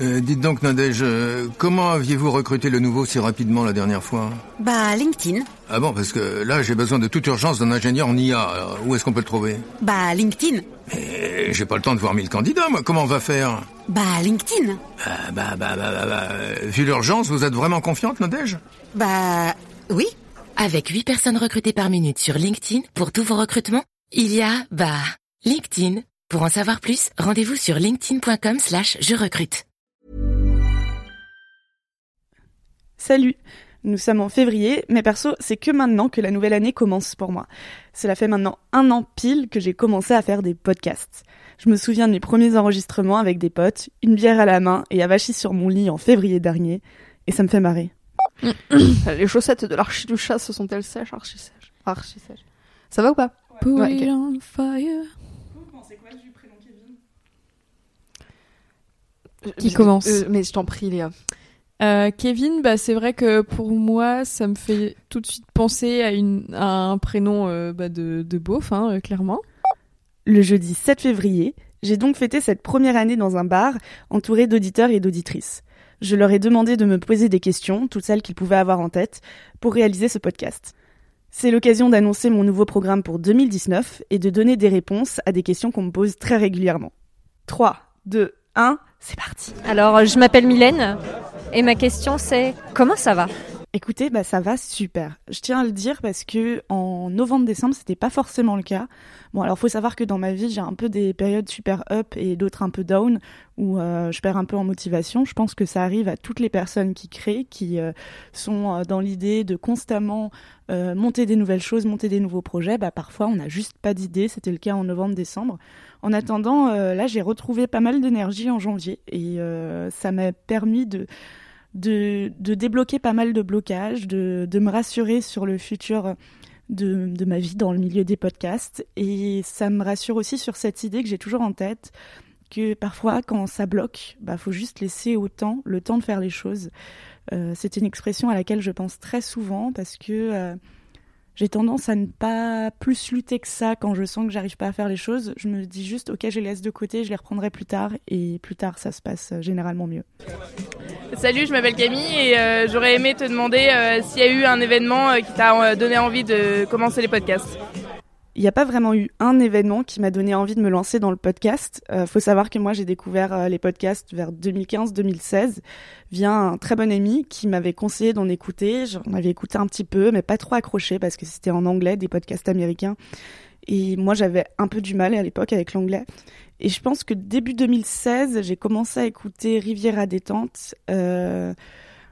Euh, dites donc, Nadège, euh, comment aviez-vous recruté le nouveau si rapidement la dernière fois? Bah, LinkedIn. Ah bon, parce que là, j'ai besoin de toute urgence d'un ingénieur en IA. Alors, où est-ce qu'on peut le trouver? Bah, LinkedIn. Mais j'ai pas le temps de voir mille candidats, moi. Comment on va faire? Bah, LinkedIn. Ah, bah, bah, bah, bah, bah, euh, Vu l'urgence, vous êtes vraiment confiante, Nadège? Bah, oui. Avec 8 personnes recrutées par minute sur LinkedIn pour tous vos recrutements, il y a, bah, LinkedIn. Pour en savoir plus, rendez-vous sur linkedin.com slash je recrute. Salut Nous sommes en février, mais perso, c'est que maintenant que la nouvelle année commence pour moi. Cela fait maintenant un an pile que j'ai commencé à faire des podcasts. Je me souviens de mes premiers enregistrements avec des potes, une bière à la main et avachi sur mon lit en février dernier, et ça me fait marrer. Les chaussettes de l'archi du chat, se sont-elles sèches? Archi sèches. Archi sèches. Ça va ou pas? Put Ouais, it ok. on fire. Qui Euh, commence euh, Mais je t'en prie, Léa. Euh, Kevin, bah, c'est vrai que pour moi, ça me fait tout de suite penser à, une, un prénom euh, bah, de, de beauf, hein, euh, clairement. Le jeudi 7 février, j'ai donc fêté cette première année dans un bar, entouré d'auditeurs et d'auditrices. Je leur ai demandé de me poser des questions, toutes celles qu'ils pouvaient avoir en tête, pour réaliser ce podcast. C'est l'occasion d'annoncer mon nouveau programme pour 2019 et de donner des réponses à des questions qu'on me pose très régulièrement. 3, 2, 1, c'est parti. Alors, je m'appelle Mylène et ma question c'est comment ça va? Écoutez, bah ça va super. Je tiens à le dire parce que en novembre-décembre, c'était pas forcément le cas. Bon, alors faut savoir que dans ma vie, j'ai un peu des périodes super up et d'autres un peu down où euh, je perds un peu en motivation. Je pense que ça arrive à toutes les personnes qui créent, qui euh, sont euh, dans l'idée de constamment monter des nouvelles choses, monter des nouveaux projets. Bah parfois, on n'a juste pas d'idée. C'était le cas en novembre-décembre. En attendant, là, j'ai retrouvé pas mal d'énergie en janvier et ça m'a permis de de, de débloquer pas mal de blocages, de, de me rassurer sur le futur de, de ma vie dans le milieu des podcasts. Et ça me rassure aussi sur cette idée que j'ai toujours en tête, que parfois quand ça bloque, bah faut juste laisser au temps, le temps de faire les choses. Euh, c'est une expression à laquelle je pense très souvent parce que euh, j'ai tendance à ne pas plus lutter que ça quand je sens que j'arrive pas à faire les choses. Je me dis juste, ok, je les laisse de côté, je les reprendrai plus tard, et plus tard, ça se passe euh, généralement mieux. Salut, je m'appelle Camille et euh, j'aurais aimé te demander euh, s'il y a eu un événement qui t'a donné envie de commencer les podcasts. Il n'y a pas vraiment eu un événement qui m'a donné envie de me lancer dans le podcast. Euh, faut savoir que moi j'ai découvert euh, les podcasts vers 2015-2016 via un très bon ami qui m'avait conseillé d'en écouter. J'en avais écouté un petit peu, mais pas trop accroché parce que c'était en anglais, des podcasts américains. Et moi j'avais un peu du mal à l'époque avec l'anglais. Et je pense que début 2016, j'ai commencé à écouter Riviera détente. Euh,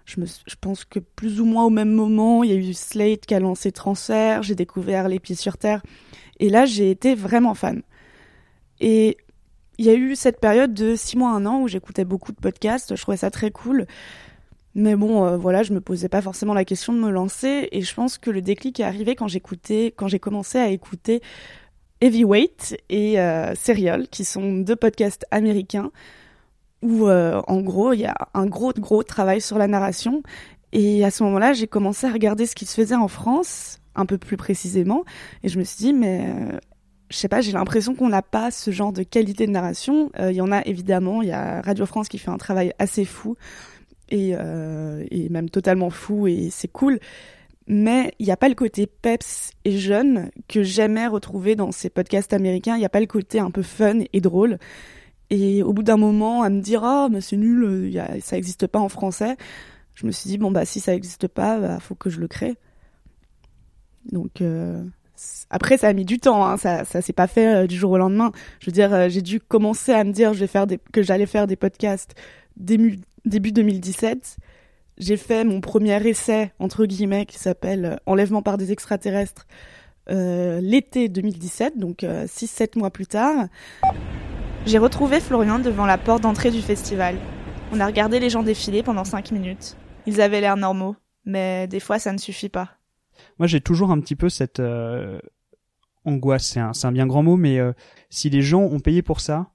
je, pense que plus ou moins au même moment, il y a eu Slate qui a lancé Transfert, j'ai découvert Les Pieds sur Terre. Et là, j'ai été vraiment fan. Et il y a eu cette période de six mois, un an où j'écoutais beaucoup de podcasts, je trouvais ça très cool. Mais bon, euh, voilà, je me posais pas forcément la question de me lancer. Et je pense que le déclic est arrivé quand j'écoutais, quand j'ai commencé à écouter Heavyweight et euh, Serial, qui sont deux podcasts américains où, euh, en gros, il y a un gros, gros travail sur la narration. Et à ce moment-là, j'ai commencé à regarder ce qui se faisait en France, un peu plus précisément, et je me suis dit, mais euh, je sais pas, j'ai l'impression qu'on n'a pas ce genre de qualité de narration. Euh, Il y en a évidemment, il y a Radio France qui fait un travail assez fou, et, euh, et même totalement fou, et c'est cool. Mais il n'y a pas le côté peps et jeune que j'aimais retrouver dans ces podcasts américains. Il n'y a pas le côté un peu fun et drôle. Et au bout d'un moment, à me dire ah mais c'est nul, euh, ça n'existe pas en français, je me suis dit bon bah si ça n'existe pas, bah, faut que je le crée. Donc euh, après ça a mis du temps, hein, ça ça s'est pas fait euh, du jour au lendemain. Je veux dire j'ai dû commencer à me dire je vais faire que j'allais faire des podcasts début début 2017. J'ai fait mon premier essai entre guillemets qui s'appelle Enlèvement par des extraterrestres l'été 2017, donc 6-7 mois plus tard. J'ai retrouvé Florian devant la porte d'entrée du festival. On a regardé les gens défiler pendant 5 minutes. Ils avaient l'air normaux, mais des fois ça ne suffit pas. Moi, j'ai toujours un petit peu cette euh, angoisse. C'est un, c'est un bien grand mot, mais euh, si les gens ont payé pour ça,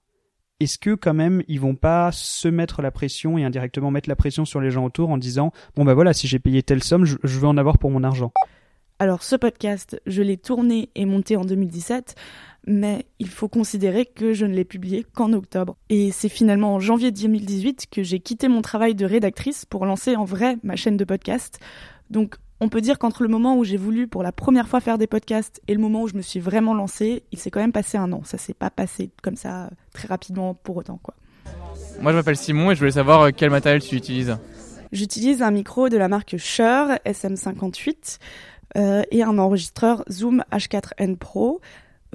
est-ce que quand même ils vont pas se mettre la pression et indirectement mettre la pression sur les gens autour en disant bon bah voilà si j'ai payé telle somme, je, je veux en avoir pour mon argent. Alors ce podcast, je l'ai tourné et monté en 2017, mais il faut considérer que je ne l'ai publié qu'en octobre. Et c'est finalement en janvier 2018 que j'ai quitté mon travail de rédactrice pour lancer en vrai ma chaîne de podcast. Donc on peut dire qu'entre le moment où j'ai voulu pour la première fois faire des podcasts et le moment où je me suis vraiment lancée, il s'est quand même passé un an. Ça s'est pas passé comme ça très rapidement pour autant quoi. Moi je m'appelle Simon et je voulais savoir euh, quel matériel tu utilises. J'utilise un micro de la marque Shure SM58 euh, et un enregistreur Zoom H4n Pro.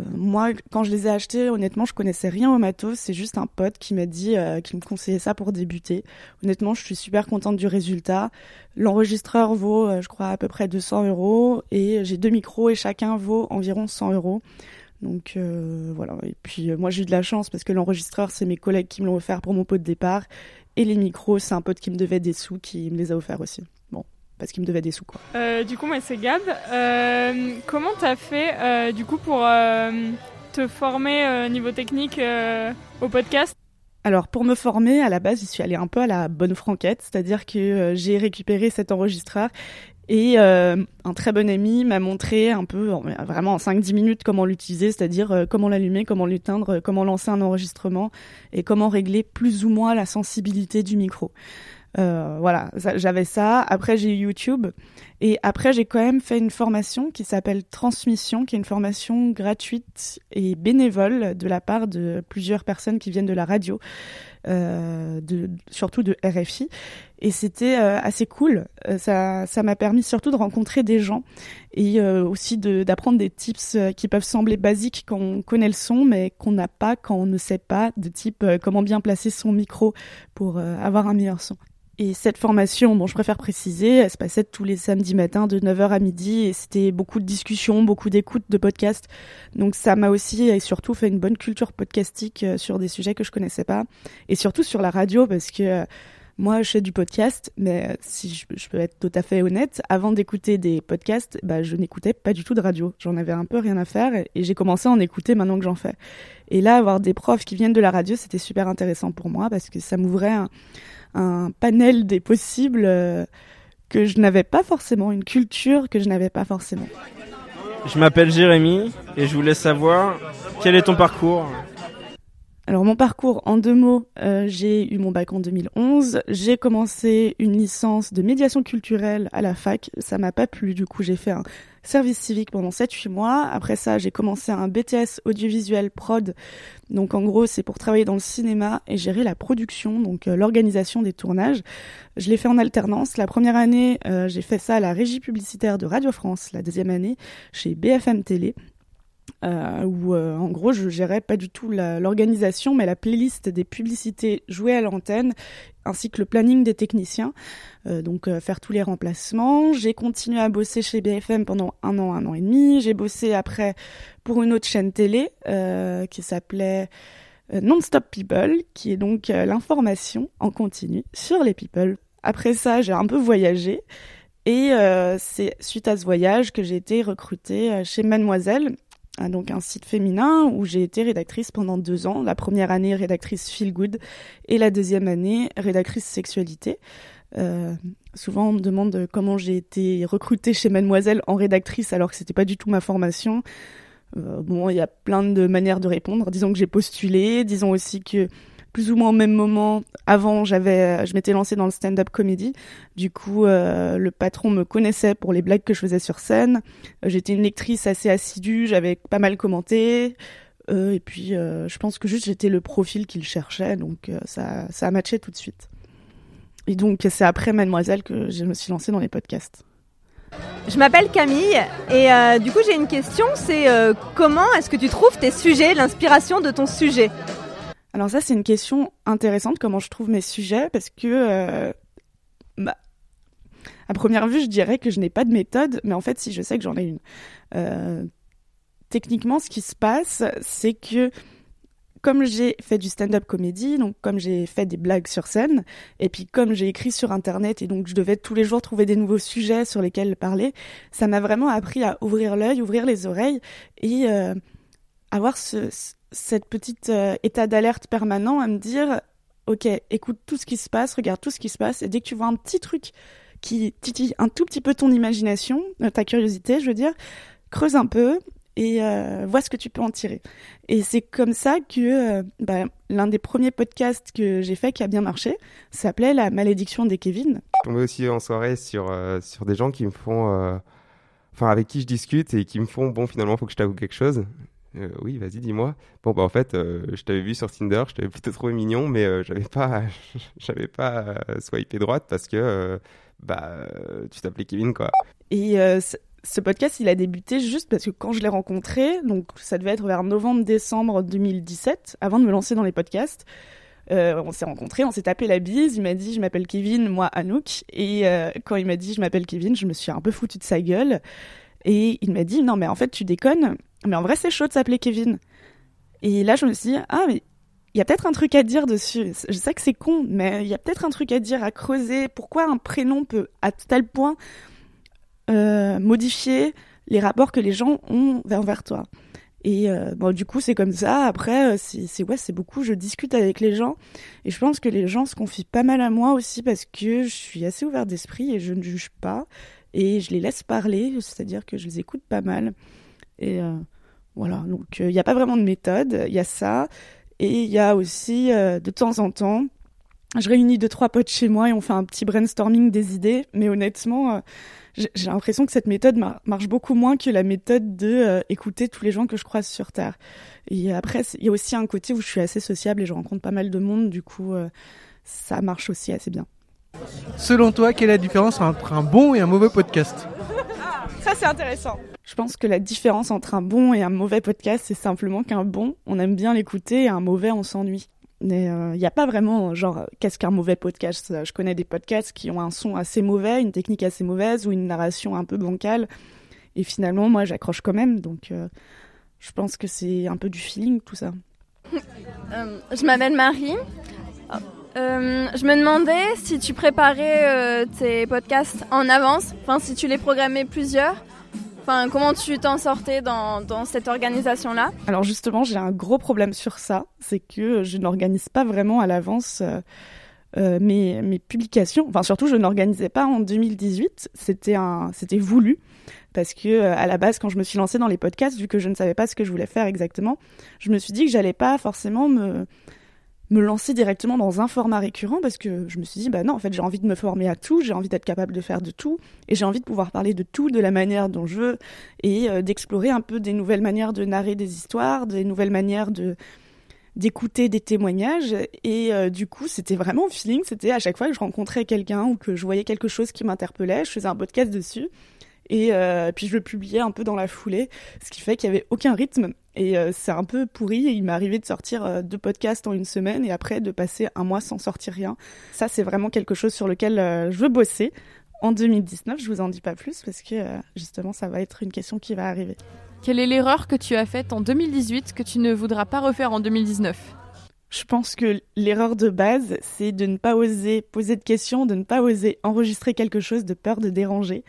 Euh, moi, quand je les ai achetés, honnêtement, je connaissais rien au matos. C'est juste un pote qui m'a dit, euh, qui me conseillait ça pour débuter. Honnêtement, je suis super contente du résultat. L'enregistreur vaut, euh, je crois, à peu près 200 euros et j'ai deux micros et chacun vaut environ 100 euros. Donc voilà. Et puis moi, j'ai eu de la chance parce que l'enregistreur, c'est mes collègues qui me l'ont offert pour mon pot de départ et les micros, c'est un pote qui me devait des sous qui me les a offerts aussi. Bon, parce qu'il me devait des sous quoi. Euh, du coup, moi c'est Gab. Euh, comment t'as fait euh, du coup pour te former niveau technique au podcast? Alors pour me former, à la base, je suis allée un peu à la bonne franquette, c'est-à-dire que j'ai récupéré cet enregistreur et euh, un très bon ami m'a montré un peu, en- vraiment en 5-10 minutes, comment l'utiliser, c'est-à-dire comment l'allumer, comment l'éteindre, comment lancer un enregistrement et comment régler plus ou moins la sensibilité du micro. Euh, voilà, j'avais ça. Après, j'ai eu YouTube. Et après, j'ai quand même fait une formation qui s'appelle Transmission, qui est une formation gratuite et bénévole de la part de plusieurs personnes qui viennent de la radio, euh, de, surtout de RFI. Et c'était euh, assez cool. Euh, ça ça m'a permis surtout de rencontrer des gens et euh, aussi d'apprendre des tips qui peuvent sembler basiques quand on connaît le son, mais qu'on n'a pas quand on ne sait pas, de type comment bien placer son micro pour avoir un meilleur son. Et cette formation, bon, je préfère préciser, elle se passait tous les samedis matins de 9h à midi et c'était beaucoup de discussions, beaucoup d'écoutes de podcasts. Donc ça m'a aussi et surtout fait une bonne culture podcastique euh, sur des sujets que je connaissais pas et surtout sur la radio parce que euh, moi je fais du podcast mais euh, si je, peux être tout à fait honnête, avant d'écouter des podcasts, bah je n'écoutais pas du tout de radio. J'en avais un peu rien à faire et, et j'ai commencé à en écouter maintenant que j'en fais. Et là avoir des profs qui viennent de la radio, c'était super intéressant pour moi parce que ça m'ouvrait un un panel des possibles euh, que je n'avais pas forcément, une culture que je n'avais pas forcément. Je m'appelle Jérémy et je voulais savoir quel est ton parcours? Alors mon parcours en deux mots, euh, j'ai eu mon bac en 2011, j'ai commencé une licence de médiation culturelle à la fac, ça m'a pas plu, du coup j'ai fait un service civique pendant 7-8 mois, après ça j'ai commencé un BTS audiovisuel prod, donc en gros c'est pour travailler dans le cinéma et gérer la production, donc euh, l'organisation des tournages. Je l'ai fait en alternance, la première année euh, j'ai fait ça à la régie publicitaire de Radio France, la deuxième année chez BFM Télé euh, où euh, en gros je gérais pas du tout l'organisation mais la playlist des publicités jouées à l'antenne ainsi que le planning des techniciens. Euh, donc euh, faire tous les remplacements. J'ai continué à bosser chez BFM pendant un an un an et demi. J'ai bossé après pour une autre chaîne télé qui s'appelait Non-Stop People qui est donc l'information en continu sur les people. Après ça j'ai un peu voyagé. Et c'est suite à ce voyage que j'ai été recrutée chez Mademoiselle donc un site féminin où j'ai été rédactrice pendant deux ans. La première année rédactrice feel good et la deuxième année rédactrice sexualité. Euh, souvent on me demande comment j'ai été recrutée chez Mademoiselle en rédactrice alors que c'était pas du tout ma formation. Euh, bon, il y a plein de manières de répondre. Disons que j'ai postulé, disons aussi que plus ou moins au même moment, avant, j'avais, je m'étais lancée dans le stand-up comédie. Du coup, euh, le patron me connaissait pour les blagues que je faisais sur scène. Euh, J'étais une lectrice assez assidue, j'avais pas mal commenté. Euh, et puis, euh, je pense que juste j'étais le profil qu'il cherchait, donc euh, ça, ça a matché tout de suite. Et donc, c'est après Mademoiselle que je me suis lancée dans les podcasts. Je m'appelle Camille et euh, du coup j'ai une question, c'est euh, comment est-ce que tu trouves tes sujets, l'inspiration de ton sujet? Alors ça, c'est une question intéressante, comment je trouve mes sujets, parce que, euh, bah, à première vue, je dirais que je n'ai pas de méthode, mais en fait, si je sais que j'en ai une. Euh, techniquement, ce qui se passe, c'est que comme j'ai fait du stand-up comédie, donc comme j'ai fait des blagues sur scène, et puis comme j'ai écrit sur internet et donc je devais tous les jours trouver des nouveaux sujets sur lesquels parler, ça m'a vraiment appris à ouvrir l'œil, ouvrir les oreilles et euh, avoir ce, ce- cette petite euh, état d'alerte permanent à me dire ok écoute tout ce qui se passe, regarde tout ce qui se passe et dès que tu vois un petit truc qui titille un tout petit peu ton imagination, euh, ta curiosité, je veux dire, creuse un peu et euh, vois ce que tu peux en tirer. Et c'est comme ça que bah, l'un des premiers podcasts que j'ai fait qui a bien marché s'appelait La malédiction des Kevin. Tombais aussi en soirée sur, sur des gens qui me font. Enfin, avec qui je discute et qui me font bon, finalement, faut que je t'avoue quelque chose. Euh, oui, vas-y, dis-moi. Bon, bah, en fait, euh, je t'avais vu sur Tinder, je t'avais plutôt trouvé mignon, mais euh, j'avais pas, j'avais pas euh, swipé droite parce que, bah, tu t'appelais Kevin, quoi. Et ce- podcast, il a débuté juste parce que quand je l'ai rencontré, donc ça devait être vers novembre-décembre 2017, avant de me lancer dans les podcasts. on s'est rencontrés, on s'est tapé la bise. Il m'a dit, je m'appelle Kevin, moi Anouk. Et quand il m'a dit, je m'appelle Kevin, je me suis un peu foutu de sa gueule. Et il m'a dit, non, mais en fait, tu déconnes. Mais en vrai, c'est chaud de s'appeler Kevin. Et là, je me suis dit, ah, mais il y a peut-être un truc à dire dessus. Je sais que c'est con, mais il y a peut-être un truc à dire, à creuser. Pourquoi un prénom peut, à tel point, euh, modifier les rapports que les gens ont vers, vers toi? Et euh, bon, du coup, c'est comme ça. Après, euh, c'est ouais, c'est beaucoup. Je discute avec les gens et je pense que les gens se confient pas mal à moi aussi parce que je suis assez ouvert d'esprit et je ne juge pas et je les laisse parler, c'est-à-dire que je les écoute pas mal. Et voilà. Donc, il n'y a pas vraiment de méthode. Il y a ça et il y a aussi euh, de temps en temps. Je réunis deux trois potes chez moi et on fait un petit brainstorming des idées. Mais honnêtement, euh, j'ai l'impression que cette méthode mar- marche beaucoup moins que la méthode de euh, écouter tous les gens que je croise sur Terre. Et après, il y a aussi un côté où je suis assez sociable et je rencontre pas mal de monde, du coup, euh, ça marche aussi assez bien. Selon toi, quelle est la différence entre un bon et un mauvais podcast? Ça, c'est intéressant. Je pense que la différence entre un bon et un mauvais podcast, c'est simplement qu'un bon, on aime bien l'écouter et un mauvais, on s'ennuie. Mais il n'y a pas vraiment, genre, euh, qu'est-ce qu'un mauvais podcast? Je connais des podcasts qui ont un son assez mauvais, une technique assez mauvaise ou une narration un peu bancale. Et finalement, moi, j'accroche quand même. Donc, euh, je pense que c'est un peu du feeling, tout ça. Euh, je m'appelle Marie. Euh, je me demandais si tu préparais euh, tes podcasts en avance, enfin si tu les programmais plusieurs, enfin comment tu t'en sortais dans, dans cette organisation-là? Alors justement, j'ai un gros problème sur ça, c'est que je n'organise pas vraiment à l'avance euh, euh, mes, mes publications. Enfin surtout, je n'organisais pas en 2018, c'était un, c'était voulu parce que euh, à la base, quand je me suis lancée dans les podcasts, vu que je ne savais pas ce que je voulais faire exactement, je me suis dit que j'allais pas forcément me me lancer directement dans un format récurrent parce que je me suis dit bah non en fait j'ai envie de me former à tout j'ai envie d'être capable de faire de tout et j'ai envie de pouvoir parler de tout de la manière dont je veux et euh, d'explorer un peu des nouvelles manières de narrer des histoires des nouvelles manières d'écouter des témoignages et euh, du coup c'était vraiment feeling c'était à chaque fois que je rencontrais quelqu'un ou que je voyais quelque chose qui m'interpellait je faisais un podcast dessus et euh, puis je le publiais un peu dans la foulée ce qui fait qu'il y avait aucun rythme et euh, c'est un peu pourri. Il m'est arrivé de sortir euh, deux podcasts en une semaine et après de passer un mois sans sortir rien. Ça, c'est vraiment quelque chose sur lequel je veux bosser. En 2019, je vous en dis pas plus parce que justement, ça va être une question qui va arriver. Quelle est l'erreur que tu as faite en 2018 que tu ne voudras pas refaire en 2019 Je pense que l'erreur de base, c'est de ne pas oser poser de questions, de ne pas oser enregistrer quelque chose de peur de déranger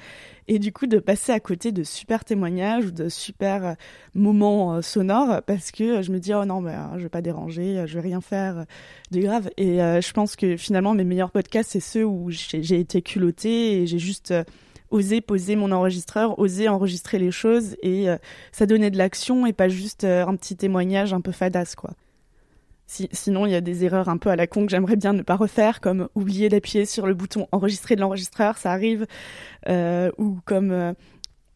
et du coup de passer à côté de super témoignages ou de super euh, moments euh, sonores parce que euh, je me dis oh non mais euh, je vais pas déranger, je vais rien faire de grave et je pense que finalement mes meilleurs podcasts c'est ceux où j'ai été culottée et j'ai juste osé poser mon enregistreur, osé enregistrer les choses et ça donnait de l'action et pas juste un petit témoignage un peu fadasse quoi. Si- sinon, il y a des erreurs un peu à la con que j'aimerais bien ne pas refaire, comme oublier d'appuyer sur le bouton enregistrer de l'enregistreur, ça arrive, euh, ou comme euh,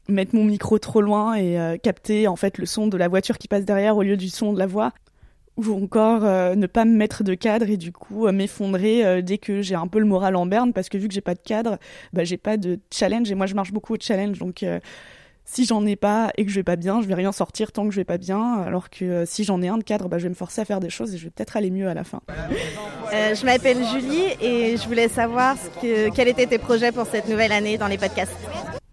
mettre mon micro trop loin et euh, capter en fait le son de la voiture qui passe derrière au lieu du son de la voix, ou encore ne pas me mettre de cadre et du coup m'effondrer dès que j'ai un peu le moral en berne, parce que vu que j'ai pas de cadre, bah, j'ai pas de challenge et moi je marche beaucoup au challenge, donc si j'en ai pas et que je vais pas bien, je vais rien sortir tant que je vais pas bien. Alors que euh, si j'en ai un de cadre, bah, je vais me forcer à faire des choses et je vais peut-être aller mieux à la fin. Euh, je m'appelle Julie et je voulais savoir ce que, quels étaient tes projets pour cette nouvelle année dans les podcasts.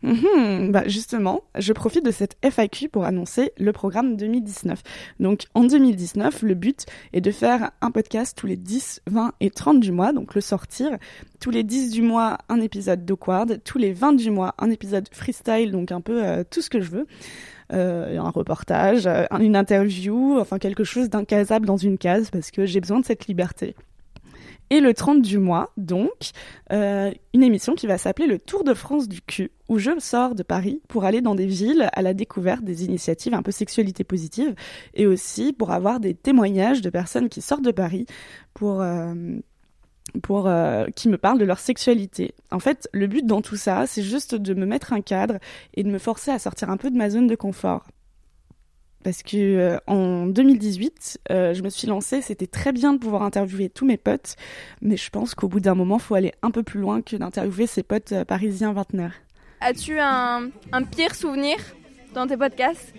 Mhm, bah justement, je profite de cette FAQ pour annoncer le programme 2019. Donc en 2019, le but est de faire un podcast tous les 10, 20 et 30 du mois, donc le sortir. Tous les 10 du mois, un épisode d'Awkward. Tous les 20 du mois, un épisode freestyle, donc un peu euh, tout ce que je veux. Euh, un reportage, euh, une interview, enfin quelque chose d'incasable dans une case parce que j'ai besoin de cette liberté. Et le 30 du mois, donc, euh, une émission qui va s'appeler le Tour de France du cul, où je sors de Paris pour aller dans des villes à la découverte des initiatives un peu sexualité positive, et aussi pour avoir des témoignages de personnes qui sortent de Paris pour... Euh, pour euh, qui me parlent de leur sexualité. En fait, le but dans tout ça, c'est juste de me mettre un cadre et de me forcer à sortir un peu de ma zone de confort parce que euh, en 2018, euh, je me suis lancée. C'était très bien de pouvoir interviewer tous mes potes, mais je pense qu'au bout d'un moment, il faut aller un peu plus loin que d'interviewer ses potes euh, parisiens vingtenaires. As-tu un, un, pire souvenir dans tes podcasts,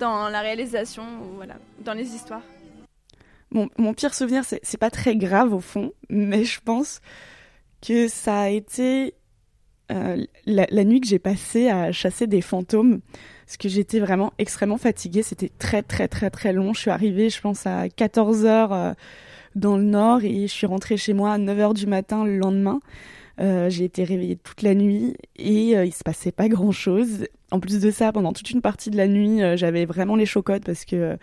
dans la réalisation ou voilà, dans les histoires? Mon, mon, pire souvenir, c'est pas très grave au fond, mais je pense que ça a été la, la, nuit que j'ai passée à chasser des fantômes parce que j'étais vraiment extrêmement fatiguée. C'était très très très très long. Je suis arrivée, je pense, à 14 heures euh, dans le nord et je suis rentrée chez moi à 9 heures du matin le lendemain. Euh, j'ai été réveillée toute la nuit et euh, il se passait pas grand chose. En plus de ça, pendant toute une partie de la nuit, euh, j'avais vraiment les chocottes parce que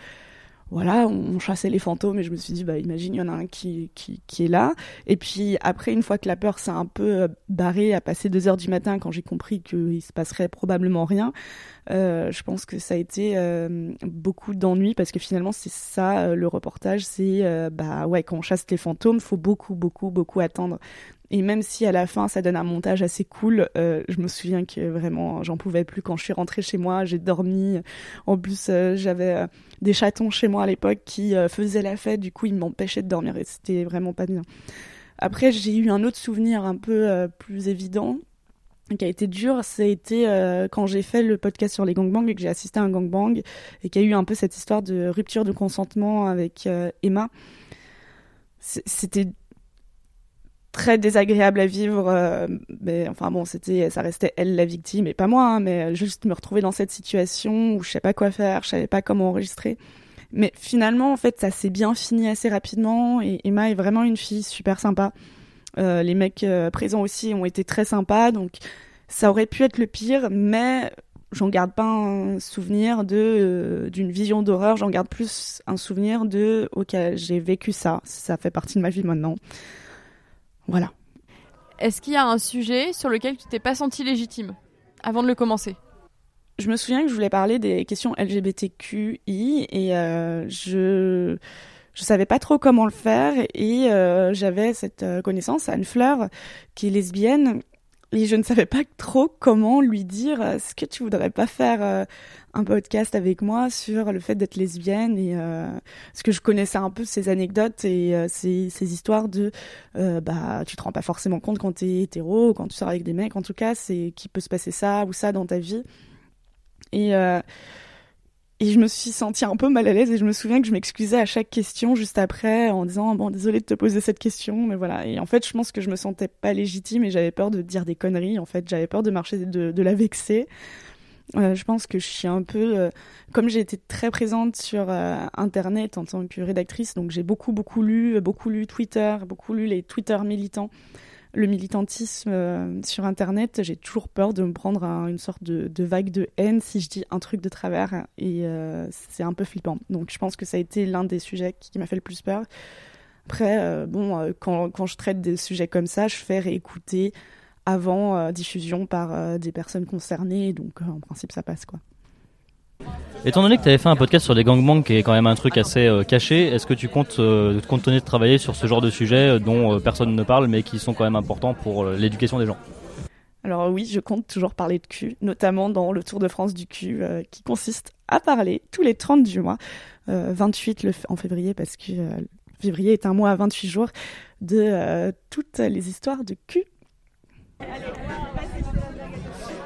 voilà, on chassait les fantômes et je me suis dit, bah, imagine, il y en a un qui, qui, qui est là. Et puis après, une fois que la peur s'est un peu euh, barrée à passer deux heures du matin, quand j'ai compris qu'il se passerait probablement rien, euh, je pense que ça a été euh, beaucoup d'ennuis parce que finalement, c'est ça, euh, le reportage, c'est, euh, bah ouais, quand on chasse les fantômes, faut beaucoup, beaucoup, beaucoup attendre. Et même si à la fin ça donne un montage assez cool, euh, je me souviens que vraiment j'en pouvais plus quand je suis rentrée chez moi. J'ai dormi. En plus, euh, j'avais euh, des chatons chez moi à l'époque qui faisaient la fête. Du coup, ils m'empêchaient de dormir et c'était vraiment pas bien. Après, j'ai eu un autre souvenir un peu plus évident qui a été dur, été quand j'ai fait le podcast sur les gangbangs et que j'ai assisté à un gangbang et qu'il y a eu un peu cette histoire de rupture de consentement avec Emma. C'était très désagréable à vivre. Euh, mais enfin bon, c'était, ça restait elle la victime et pas moi. Hein, mais juste me retrouver dans cette situation où je sais pas quoi faire, je savais pas comment enregistrer. Mais finalement, en fait, ça s'est bien fini assez rapidement. Et Emma est vraiment une fille super sympa. Euh, les mecs euh, présents aussi ont été très sympas. Donc ça aurait pu être le pire, mais j'en garde pas un souvenir de euh, d'une vision d'horreur. J'en garde plus un souvenir de ok, j'ai vécu ça. Ça fait partie de ma vie maintenant. Voilà. Est-ce qu'il y a un sujet sur lequel tu t'es pas senti légitime avant de le commencer? Je me souviin que je voulais parler des questions LGBTQI et euh, je je savais pas trop comment le faire et euh, j'avais cette euh, connaissance Anne Fleur qui est lesbienne et je ne savais pas trop comment lui dire est-ce que tu voudrais pas faire euh, un podcast avec moi sur le fait d'être lesbienne et euh, parce que je connaissais un peu ces anecdotes et euh, ces, ces histoires de euh, bah tu te rends pas forcément compte quand t'es hétéro quand tu sors avec des mecs. En tout cas c'est qu'il peut se passer ça ou ça dans ta vie. Et euh, et je me suis sentie un peu mal à l'aise et je me souviens que je m'excusais à chaque question juste après en disant bon désolé de te poser cette question mais voilà. Et en fait je pense que je me sentais pas légitime et j'avais peur de dire des conneries en fait. J'avais peur de marcher de, de la vexer. Euh, je pense que je suis un peu euh, comme j'ai été très présente sur euh, internet en tant que rédactrice donc j'ai beaucoup beaucoup lu beaucoup lu Twitter beaucoup lu les Twitter militants le militantisme euh, sur Internet, j'ai toujours peur de me prendre une sorte de, vague de haine si je dis un truc de travers et euh, c'est un peu flippant. Donc je pense que ça a été l'un des sujets qui, m'a fait le plus peur. Après, euh, bon, quand, quand, je traite des sujets comme ça, je fais réécouter avant diffusion par des personnes concernées, donc en principe ça passe quoi. Étant donné que tu avais fait un podcast sur les gangbangs qui est quand même un truc assez euh, caché, est-ce que tu comptes euh, continuer de travailler sur ce genre de sujets euh, dont euh, personne ne parle mais qui sont quand même importants pour euh, l'éducation des gens? Alors oui, je compte toujours parler de cul, notamment dans le Tour de France du cul euh, qui consiste à parler tous les 30 du mois, 28 le, en février parce que février est un mois à 28 jours, de toutes les histoires de cul. Allez,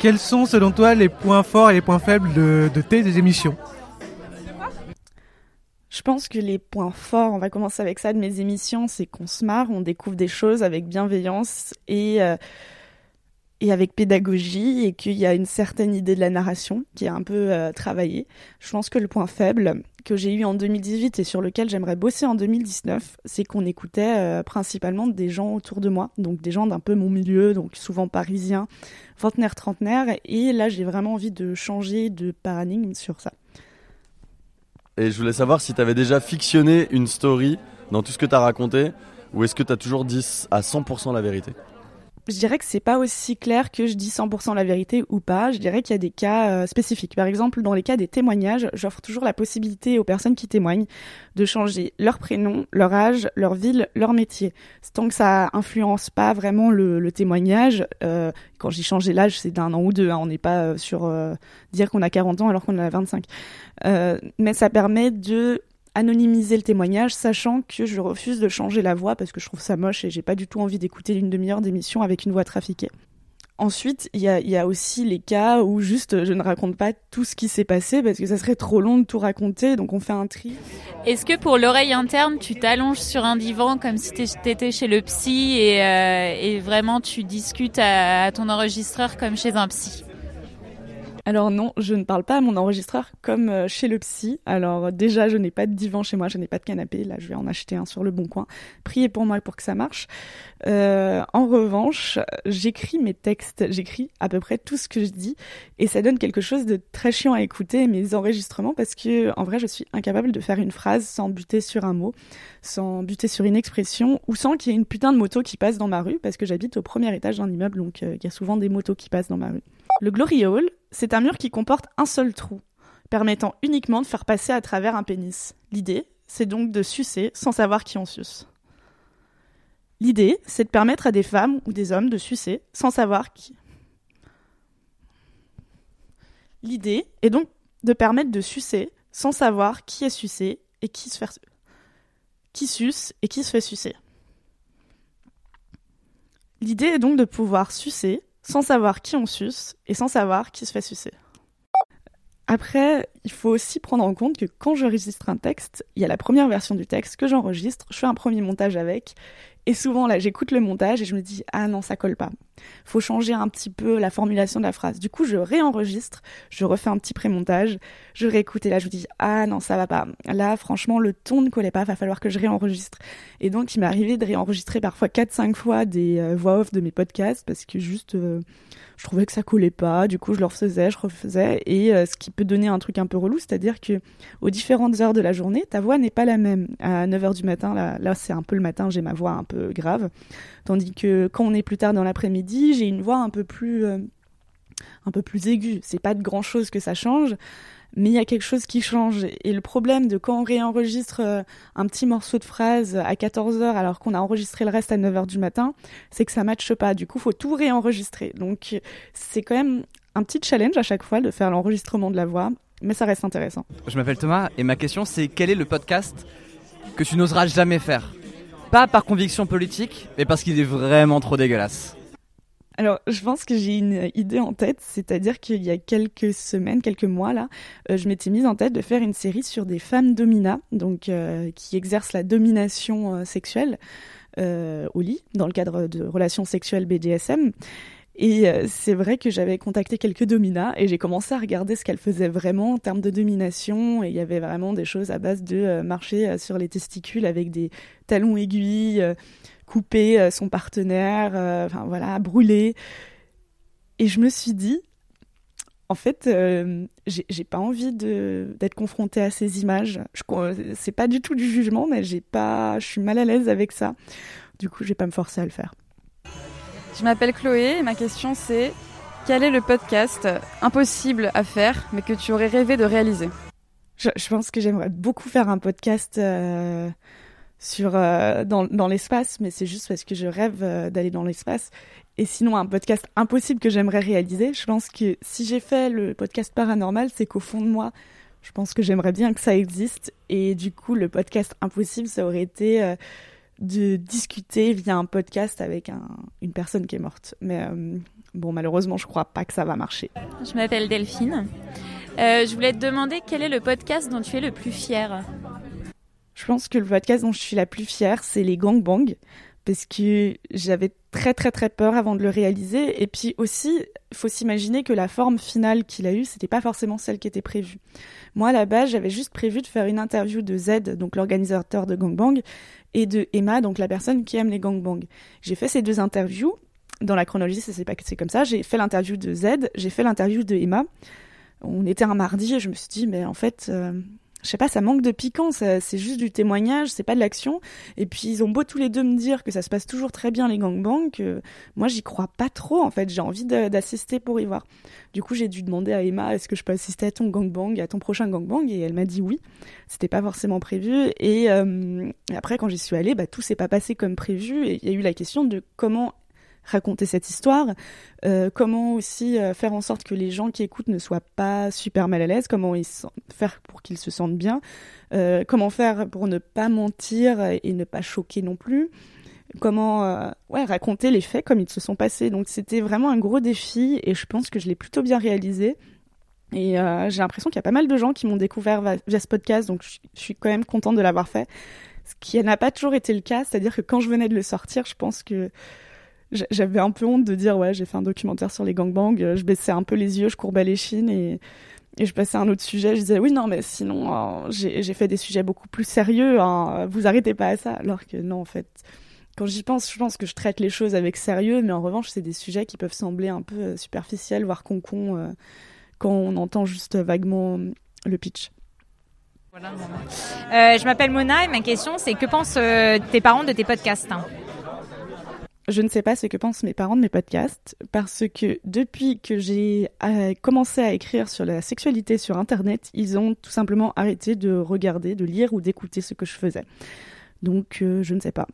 quels sont selon toi les points forts et les points faibles de, tes émissions je pense que les points forts, on va commencer avec ça de mes émissions, c'est qu'on se marre, on découvre des choses avec bienveillance et, euh, et avec pédagogie et qu'il y a une certaine idée de la narration qui est un peu euh, travaillée. Je pense que le point faible que j'ai eu en 2018 et sur lequel j'aimerais bosser en 2019, c'est qu'on écoutait euh, principalement des gens autour de moi, donc des gens d'un peu mon milieu, donc souvent parisiens, vingtenaires, trentenaires, et là j'ai vraiment envie de changer de paradigme sur ça. Et je voulais savoir si tu avais déjà fictionné une story dans tout ce que tu as raconté, Ou est-ce que tu as toujours dit à 100% la vérité? Je dirais que c'est pas aussi clair que je dis 100% la vérité ou pas. Je dirais qu'il y a des cas euh, spécifiques. Par exemple, dans les cas des témoignages, j'offre toujours la possibilité aux personnes qui témoignent de changer leur prénom, leur âge, leur ville, leur métier. Tant que ça influence pas vraiment le, témoignage, euh, quand j'ai changé l'âge, c'est d'un an ou deux. Hein. on n'est pas euh, sur dire qu'on a 40 ans alors qu'on a 25. mais ça permet de anonymiser le témoignage, sachant que je refuse de changer la voix parce que je trouve ça moche et j'ai pas du tout envie d'écouter une demi-heure d'émission avec une voix trafiquée. Ensuite, il y a, aussi les cas où juste je ne raconte pas tout ce qui s'est passé parce que ça serait trop long de tout raconter, donc on fait un tri. Est-ce que pour l'oreille interne, tu t'allonges sur un divan comme si tu étais chez le psy et, euh, vraiment tu discutes à ton enregistreur comme chez un psy? Alors non, je ne parle pas à mon enregistreur comme euh, chez le psy. Alors déjà, je n'ai pas de divan chez moi, je n'ai pas de canapé. Là, je vais en acheter un sur le bon coin. Priez pour moi pour que ça marche. Euh, en revanche, j'écris mes textes, j'écris à peu près tout ce que je dis, et ça donne quelque chose de très chiant à écouter mes enregistrements parce que en vrai, je suis incapable de faire une phrase sans buter sur un mot, sans buter sur une expression, ou sans qu'il y ait une putain de moto qui passe dans ma rue parce que j'habite au premier étage d'un immeuble, donc euh, il y a souvent des motos qui passent dans ma rue. Le Glory Hall, c'est un mur qui comporte un seul trou, permettant uniquement de faire passer à travers un pénis. L'idée, c'est donc de sucer sans savoir qui on suce. L'idée, c'est de permettre à des femmes ou des hommes de sucer sans savoir qui. L'idée est donc de permettre de sucer sans savoir qui est sucé et qui se fait qui suce et qui se fait sucer. L'idée est donc de pouvoir sucer sans savoir qui on suce et sans savoir qui se fait sucer. Après, il faut aussi prendre en compte que quand j'enregistre un texte, il y a la première version du texte que j'enregistre, je fais un premier montage avec, et souvent, là, j'écoute le montage et je me dis, ah non, ça colle pas. Faut changer un petit peu la formulation de la phrase. Du coup, je réenregistre, je refais un petit pré-montage, je réécoute et là, je dis, ah non, ça va pas. Là, franchement, le ton ne collait pas, va falloir que je réenregistre. Et donc, il m'est arrivé de réenregistrer parfois 4-5 fois des euh, voix off de mes podcasts parce que juste, euh, je trouvais que ça collait pas. Du coup, je le refaisais, je refaisais. Et euh, ce qui peut donner un truc un peu relou, c'est-à-dire que aux différentes heures de la journée, ta voix n'est pas la même. À 9h du matin, là, c'est un peu le matin, j'ai ma voix un peu grave. Tandis que quand on est plus tard dans l'après-midi, j'ai une voix un peu plus, euh, un peu plus aiguë. C'est pas de grand chose que ça change mais il y a quelque chose qui change. Et le problème de quand on réenregistre euh, un petit morceau de phrase à 14h alors qu'on a enregistré le reste à 9h du matin, c'est que ça matche pas. Du coup, faut tout réenregistrer. Donc, c'est quand même un petit challenge à chaque fois de faire l'enregistrement de la voix, mais ça reste intéressant. Je m'appelle Thomas et ma question c'est quel est le podcast que tu n'oseras jamais faire? Pas par conviction politique, mais parce qu'il est vraiment trop dégueulasse. Alors, je pense que j'ai une idée en tête, c'est-à-dire qu'il y a quelques semaines, quelques mois là, euh, je m'étais mise en tête de faire une série sur des femmes dominas, donc euh, qui exercent la domination euh, sexuelle au lit dans le cadre de relations sexuelles BDSM. Et c'est vrai que j'avais contacté quelques dominas et j'ai commencé à regarder ce qu'elles faisaient vraiment en termes de domination. Et il y avait vraiment des choses à base de marcher sur les testicules avec des talons aiguilles, couper euh, son partenaire, euh, enfin voilà, brûler. Et je me suis dit, en fait, euh, j'ai pas envie d'être confrontée à ces images. C'est pas du tout du jugement, mais j'ai pas, je suis mal à l'aise avec ça. Du coup, je vais pas me forcer à le faire. Je m'appelle Chloé et ma question c'est quel est le podcast impossible à faire mais que tu aurais rêvé de réaliser? Je, pense que j'aimerais beaucoup faire un podcast sur euh, dans, dans l'espace, mais c'est juste parce que je rêve euh, d'aller dans l'espace. Et sinon, un podcast impossible que j'aimerais réaliser, je pense que si j'ai fait le podcast paranormal, c'est qu'au fond de moi, je pense que j'aimerais bien que ça existe. Et du coup, le podcast impossible, ça aurait été euh, de discuter via un podcast avec un, une personne qui est morte. Mais bon, malheureusement, je crois pas que ça va marcher. Je m'appelle Delphine. je voulais te demander quel est le podcast dont tu es le plus fier je pense que le podcast dont je suis la plus fière, c'est les gangbangs, parce que j'avais très très très peur avant de le réaliser. Et puis aussi, faut s'imaginer que la forme finale qu'il a eue, c'était pas forcément celle qui était prévue. Moi, base, j'avais juste prévu de faire une interview de Z, donc l'organisateur de gangbang, et de Emma, donc la personne qui aime les gangbangs. J'ai fait ces deux interviews. Dans la chronologie, c'est pas c'est comme ça. J'ai fait l'interview de Z, j'ai fait l'interview de Emma. On était un mardi et je me suis dit, mais en fait, euh, je sais pas, ça manque de piquant, c'est juste du témoignage, c'est pas de l'action. Et puis ils ont beau tous les deux me dire que ça se passe toujours très bien les gangbangs, que moi j'y crois pas trop en fait, j'ai envie d'assister pour y voir. Du coup j'ai dû demander à Emma est-ce que je peux assister à ton gangbang, à ton prochain gangbang, et elle m'a dit oui. C'était pas forcément prévu. Et, euh, après quand j'y suis allée, bah, tout s'est pas passé comme prévu, et il y a eu la question de comment raconter cette histoire, euh, comment aussi euh, faire en sorte que les gens qui écoutent ne soient pas super mal à l'aise, comment faire pour qu'ils se sentent bien, euh, comment faire pour ne pas mentir et ne pas choquer non plus, comment ouais, raconter les faits comme ils se sont passés. Donc c'était vraiment un gros défi et je pense que je l'ai plutôt bien réalisé. Et j'ai l'impression qu'il y a pas mal de gens qui m'ont découvert via ce podcast, donc je, suis quand même contente de l'avoir fait. Ce qui n'a pas toujours été le cas, c'est-à-dire que quand je venais de le sortir, je pense que j'avais un peu honte de dire ouais j'ai fait un documentaire sur les gangbangs Euh, je baissais un peu les yeux je courbais les chines et, et je passais à un autre sujet. Je disais oui non mais sinon euh, j'ai fait des sujets beaucoup plus sérieux hein, vous arrêtez pas à ça. Alors que non en fait quand j'y pense je pense que je traite les choses avec sérieux mais en revanche c'est des sujets qui peuvent sembler un peu euh, superficiels voire con euh, quand on entend juste vaguement le pitch. Euh, je m'appelle Mona et ma question c'est que pensent tes parents de tes podcasts hein? Je ne sais pas ce que pensent mes parents de mes podcasts parce que depuis que j'ai euh, commencé à écrire sur la sexualité sur Internet, ils ont tout simplement arrêté de regarder, de lire ou d'écouter ce que je faisais. Donc euh, je ne sais pas.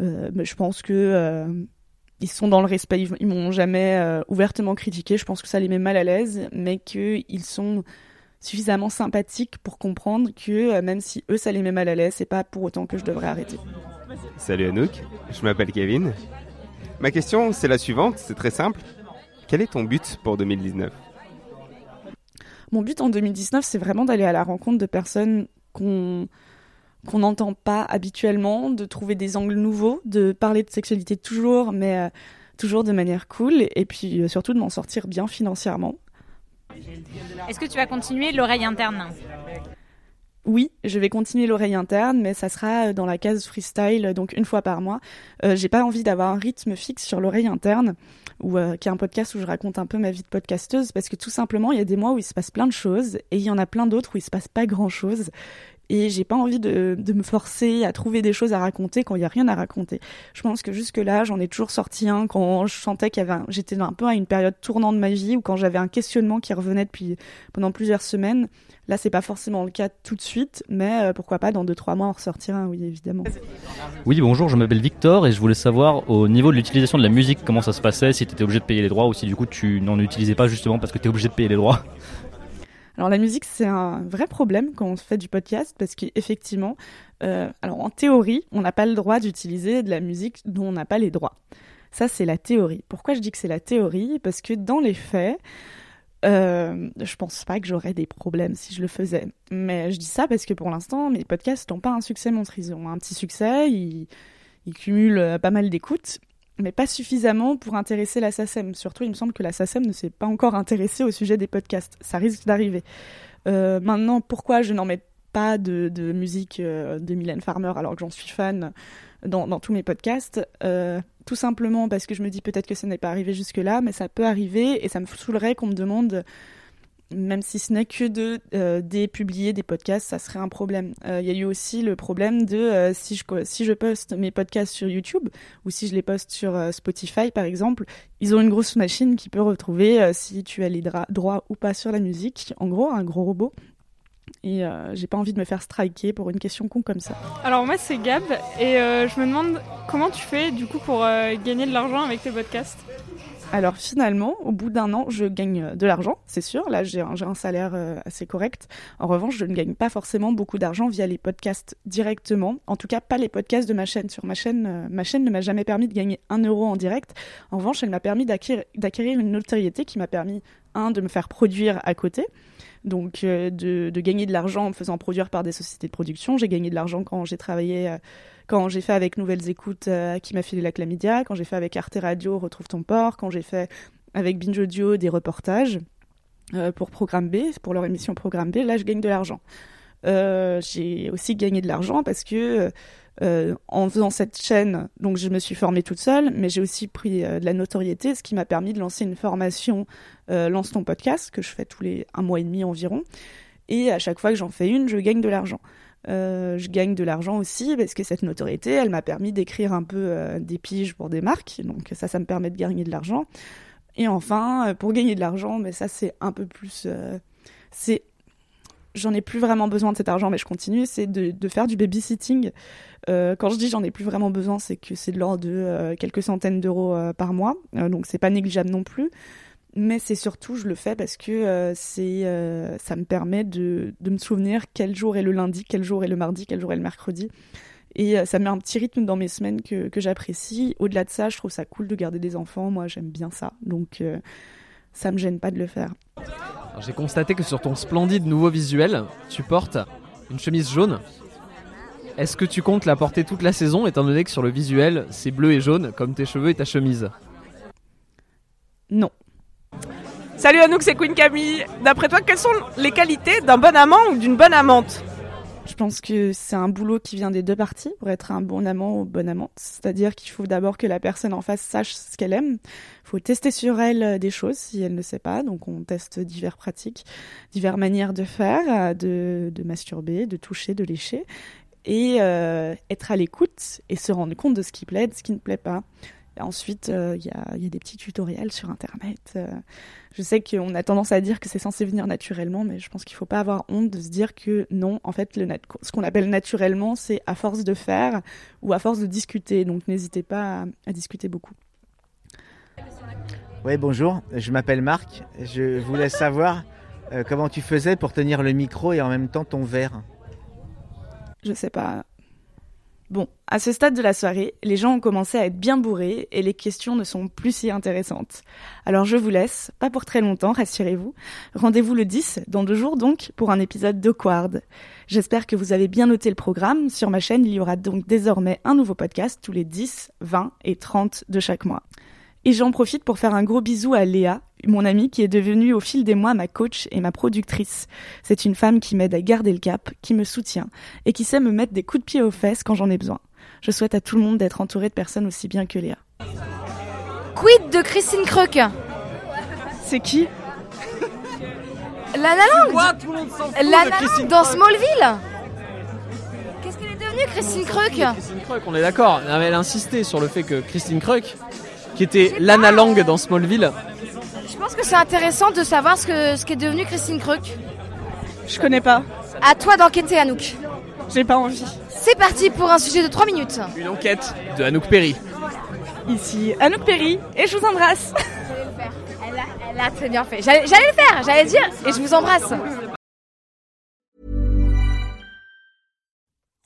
Euh, je pense que euh, ils sont dans le respect. Ils, ils m'ont jamais ouvertement critiqué. Je pense que ça les met mal à l'aise, mais qu'ils sont suffisamment sympathiques pour comprendre que même si eux ça les met mal à l'aise, c'est pas pour autant que je devrais arrêter. Salut Anouk, je m'appelle Kevin. Ma question, c'est la suivante, c'est très simple. Quel est ton but pour 2019 Mon but en 2019, c'est vraiment d'aller à la rencontre de personnes qu'on qu'on n'entend pas habituellement, de trouver des angles nouveaux, de parler de sexualité toujours, mais euh, toujours de manière cool, et puis euh, surtout de m'en sortir bien financièrement. Est-ce que tu vas continuer l'oreille interne? Oui, je vais continuer l'oreille interne, mais ça sera euh, dans la case freestyle, donc une fois par mois. Euh, J'ai pas envie d'avoir un rythme fixe sur l'oreille interne, ou euh, qui est un podcast où je raconte un peu ma vie de podcasteuse, parce que tout simplement, il y a des mois où il se passe plein de choses, et il y en a plein d'autres où il se passe pas grand-chose. Et j'ai pas envie de, de me forcer à trouver des choses à raconter quand il y a rien à raconter. Je pense que jusque là, j'en ai toujours sorti un quand je sentais qu'il y avait, un- j'étais un peu à une période tournante de ma vie ou quand j'avais un questionnement qui revenait depuis pendant plusieurs semaines. Là, c'est pas forcément le cas tout de suite, mais euh, pourquoi pas dans deux trois mois en ressortir un, oui évidemment. Oui, bonjour, je m'appelle Victor et je voulais savoir au niveau de l'utilisation de la musique comment ça se passait, si tu étais obligé de payer les droits ou si du coup tu n'en utilisais pas justement parce que tu es obligé de payer les droits. Alors la musique, c'est un vrai problème quand on fait du podcast parce qu'effectivement, euh, alors en théorie, on n'a pas le droit d'utiliser de la musique dont on n'a pas les droits. Ça, c'est la théorie. Pourquoi je dis que c'est la théorie? Parce que dans les faits, euh, je pense pas que j'aurais des problèmes si je le faisais. Mais je dis ça parce que pour l'instant, mes podcasts n'ont pas un succès monstre. Ils ont un petit succès, ils, ils cumulent euh, pas mal d'écoutes, mais pas suffisamment pour intéresser la SACEM. Surtout, il me semble que la SACEM ne s'est pas encore intéressée au sujet des podcasts. Ça risque d'arriver. Euh, maintenant, pourquoi je n'en mets pas de, de musique euh, de Mylène Farmer alors que j'en suis fan dans, dans tous mes podcasts? Euh, Tout simplement parce que je me dis peut-être que ça n'est pas arrivé jusque-là, mais ça peut arriver et ça me saoulerait qu'on me demande même si ce n'est que de euh, dépublier des podcasts, ça serait un problème. Euh, Il y a eu aussi le problème de euh, si, je, si je poste mes podcasts sur YouTube ou si je les poste sur euh, Spotify par exemple, ils ont une grosse machine qui peut retrouver si tu as les droits ou pas sur la musique. En gros, un gros robot. Et j'ai pas envie de me faire striker pour une question con comme ça. Alors moi c'est Gab et je me demande comment tu fais du coup pour gagner de l'argent avec tes podcasts? Alors finalement, au bout d'un an, je gagne euh, de l'argent, c'est sûr. Là, j'ai un, salaire euh, assez correct. En revanche, je ne gagne pas forcément beaucoup d'argent via les podcasts directement. En tout cas, pas les podcasts de ma chaîne. Sur ma chaîne, euh, ma chaîne ne m'a jamais permis de gagner un euro en direct. En revanche, elle m'a permis d'acquérir une notoriété qui m'a permis, un, de me faire produire à côté. Donc de, de gagner de l'argent en me faisant produire par des sociétés de production. J'ai gagné de l'argent quand j'ai travaillé, quand j'ai fait avec Nouvelles Écoutes euh, qui m'a filé la chlamydia, quand j'ai fait avec Arte Radio Retrouve ton port, quand j'ai fait avec Binge Audio des reportages euh, pour Programme B, pour leur émission Programme B. Là, je gagne de l'argent. Euh, j'ai aussi gagné de l'argent parce que en faisant cette chaîne, donc je me suis formée toute seule, mais j'ai aussi pris de la notoriété, ce qui m'a permis de lancer une formation Lance ton podcast que je fais tous les un mois et demi environ. Et à chaque fois que j'en fais une, je gagne de l'argent. Euh, je gagne de l'argent aussi parce que cette notoriété, elle m'a permis d'écrire un peu euh, des piges pour des marques. Donc ça, ça me permet de gagner de l'argent. Et enfin, euh, pour gagner de l'argent, mais ça c'est un peu plus, c'est, j'en ai plus vraiment besoin de cet argent, mais je continue. C'est de, de faire du babysitting. Quand je dis j'en ai plus vraiment besoin, c'est que c'est de l'ordre de quelques centaines d'euros par mois. Donc c'est pas négligeable non plus. Mais c'est surtout, je le fais parce que euh, c'est, euh, ça me permet de, de me souvenir quel jour est le lundi, quel jour est le mardi, quel jour est le mercredi. Et euh, ça met un petit rythme dans mes semaines que, que j'apprécie. Au-delà de ça, je trouve ça cool de garder des enfants. Moi, j'aime bien ça. Donc, ça me gêne pas de le faire. J'ai constaté que sur ton splendide nouveau visuel, tu portes une chemise jaune. Est-ce que tu comptes la porter toute la saison, étant donné que sur le visuel, c'est bleu et jaune, comme tes cheveux et ta chemise? Non. Salut Anouk, c'est Queen Camille. D'après toi, quelles sont les qualités d'un bon amant ou d'une bonne amante Je pense que c'est un boulot qui vient des deux parties pour être un bon amant ou bonne amante. C'est-à-dire qu'il faut d'abord que la personne en face sache ce qu'elle aime. Il faut tester sur elle euh, des choses si elle ne sait pas. Donc on teste diverses pratiques, diverses manières de faire, euh, de, de masturber, de toucher, de lécher. Et euh, être à l'écoute et se rendre compte de ce qui plaît, de ce qui ne plaît pas. Ensuite, euh, il y, a, il y a des petits tutoriels sur Internet. euh. je sais qu'on a tendance à dire que c'est censé venir naturellement, mais je pense qu'il faut pas avoir honte de se dire que non, en fait, le nat- ce qu'on appelle naturellement, c'est à force de faire ou à force de discuter. Donc n'hésitez pas à, à discuter beaucoup. Oui, bonjour, je m'appelle Marc. Je voulais savoir euh, comment tu faisais pour tenir le micro et en même temps ton verre. Je sais pas. Bon, à ce stade de la soirée, les gens ont commencé à être bien bourrés et les questions ne sont plus si intéressantes. Alors je vous laisse, pas pour très longtemps, rassurez-vous. Rendez-vous le 10, dans deux jours donc, pour un épisode d'Awkward. J'espère que vous avez bien noté le programme. Sur ma chaîne, il y aura donc désormais un nouveau podcast tous les 10, 20 et 30 de chaque mois. Et j'en profite pour faire un gros bisou à Léa, mon amie qui est devenue au fil des mois ma coach et ma productrice. C'est une femme qui m'aide à garder le cap, qui me soutient et qui sait me mettre des coups de pied aux fesses quand j'en ai besoin. Je souhaite à tout le monde d'être entouré de personnes aussi bien que Léa. Quid de Christine Kruk C'est qui? Lana Lang? Lana Lang dans Smallville Qu'est-ce qu'elle est devenue, Christine Kruk Christine Kruk, on est d'accord. Elle a insisté sur le fait que Christine Kruk, qui était Lana Lang dans Smallville, Je pense que c'est intéressant de savoir ce que ce qu'est devenue Christine Kruk. Je connais pas. À toi d'enquêter, Anouk. J'ai pas envie. C'est parti pour un sujet de 3 minutes. une enquête de Anouk Perry. Ici Anouk Perry et je vous embrasse. Elle a, elle a très bien fait. J'allais j'allais le faire, j'allais dire, et je vous embrasse.